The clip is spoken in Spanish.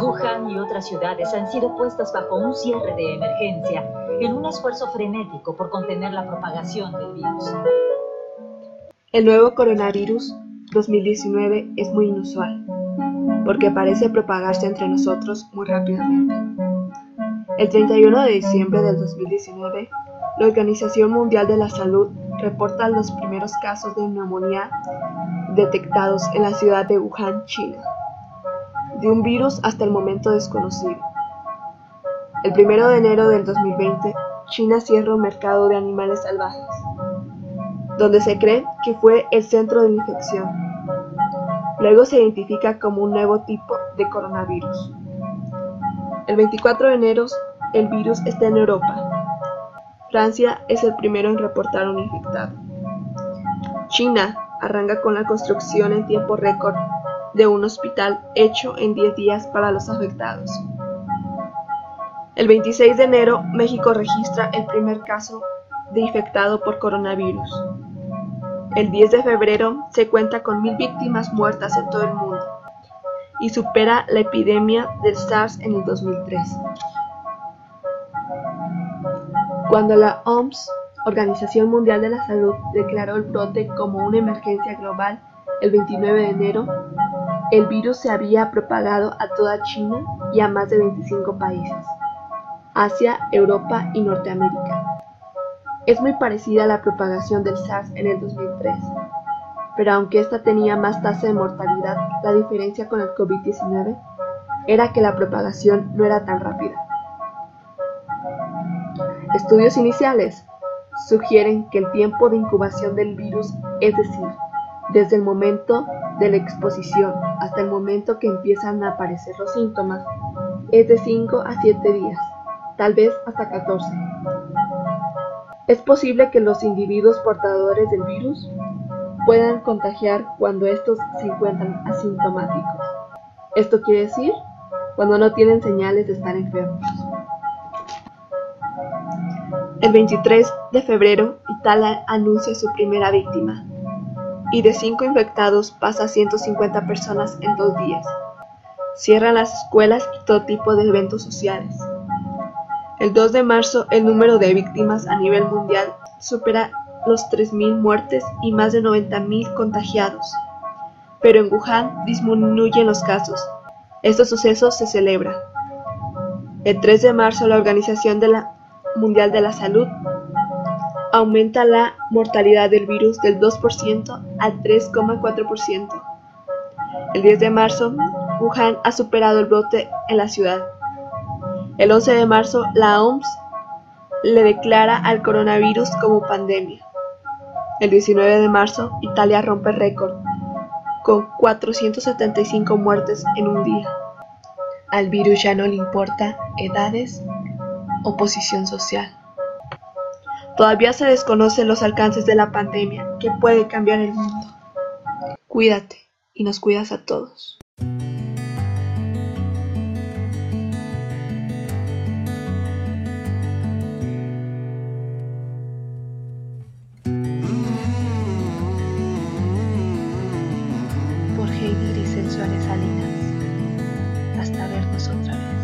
Wuhan y otras ciudades han sido puestas bajo un cierre de emergencia en un esfuerzo frenético por contener la propagación del virus. El nuevo coronavirus 2019 es muy inusual, porque parece propagarse entre nosotros muy rápidamente. El 31 de diciembre del 2019, la Organización Mundial de la Salud reporta los primeros casos de neumonía detectados en la ciudad de Wuhan, China, de un virus hasta el momento desconocido. El 1 de enero del 2020, China cierra un mercado de animales salvajes, donde se cree que fue el centro de la infección. Luego se identifica como un nuevo tipo de coronavirus. El 24 de enero el virus está en Europa. Francia es el primero en reportar un infectado. China arranca con la construcción en tiempo récord de un hospital hecho en 10 días para los afectados. El 26 de enero, México registra el primer caso de infectado por coronavirus. El 10 de febrero se cuenta con mil víctimas muertas en todo el mundo y supera la epidemia del SARS en el 2003. Cuando la OMS, Organización Mundial de la Salud, declaró el brote como una emergencia global el 29 de enero, el virus se había propagado a toda China y a más de 25 países, Asia, Europa y Norteamérica. Es muy parecida a la propagación del SARS en el 2003, pero aunque esta tenía más tasa de mortalidad, la diferencia con el COVID-19 era que la propagación no era tan rápida. Estudios iniciales sugieren que el tiempo de incubación del virus, es decir, desde el momento de la exposición hasta el momento que empiezan a aparecer los síntomas, es de 5 a 7 días, tal vez hasta 14. Es posible que los individuos portadores del virus puedan contagiar cuando estos se encuentran asintomáticos. Esto quiere decir cuando no tienen señales de estar enfermos. El 23 de febrero, Italia anuncia su primera víctima y de 5 infectados pasa a 150 personas en dos días. Cierran las escuelas y todo tipo de eventos sociales. El 2 de marzo, el número de víctimas a nivel mundial supera los 3.000 muertes y más de 90.000 contagiados. Pero en Wuhan disminuyen los casos. Estos sucesos se celebran. El 3 de marzo la Organización Mundial de la Salud aumenta la mortalidad del virus del 2% al 3,4%. El 10 de marzo, Wuhan ha superado el brote en la ciudad. El 11 de marzo, la OMS le declara al coronavirus como pandemia. El 19 de marzo, Italia rompe récord, con 475 muertes en un día. Al virus ya no le importa edades o posición social. Todavía se desconocen los alcances de la pandemia que puede cambiar el mundo. Cuídate y nos cuidas a todos. Por Heidi y Sensuales Salinas. Hasta vernos otra vez.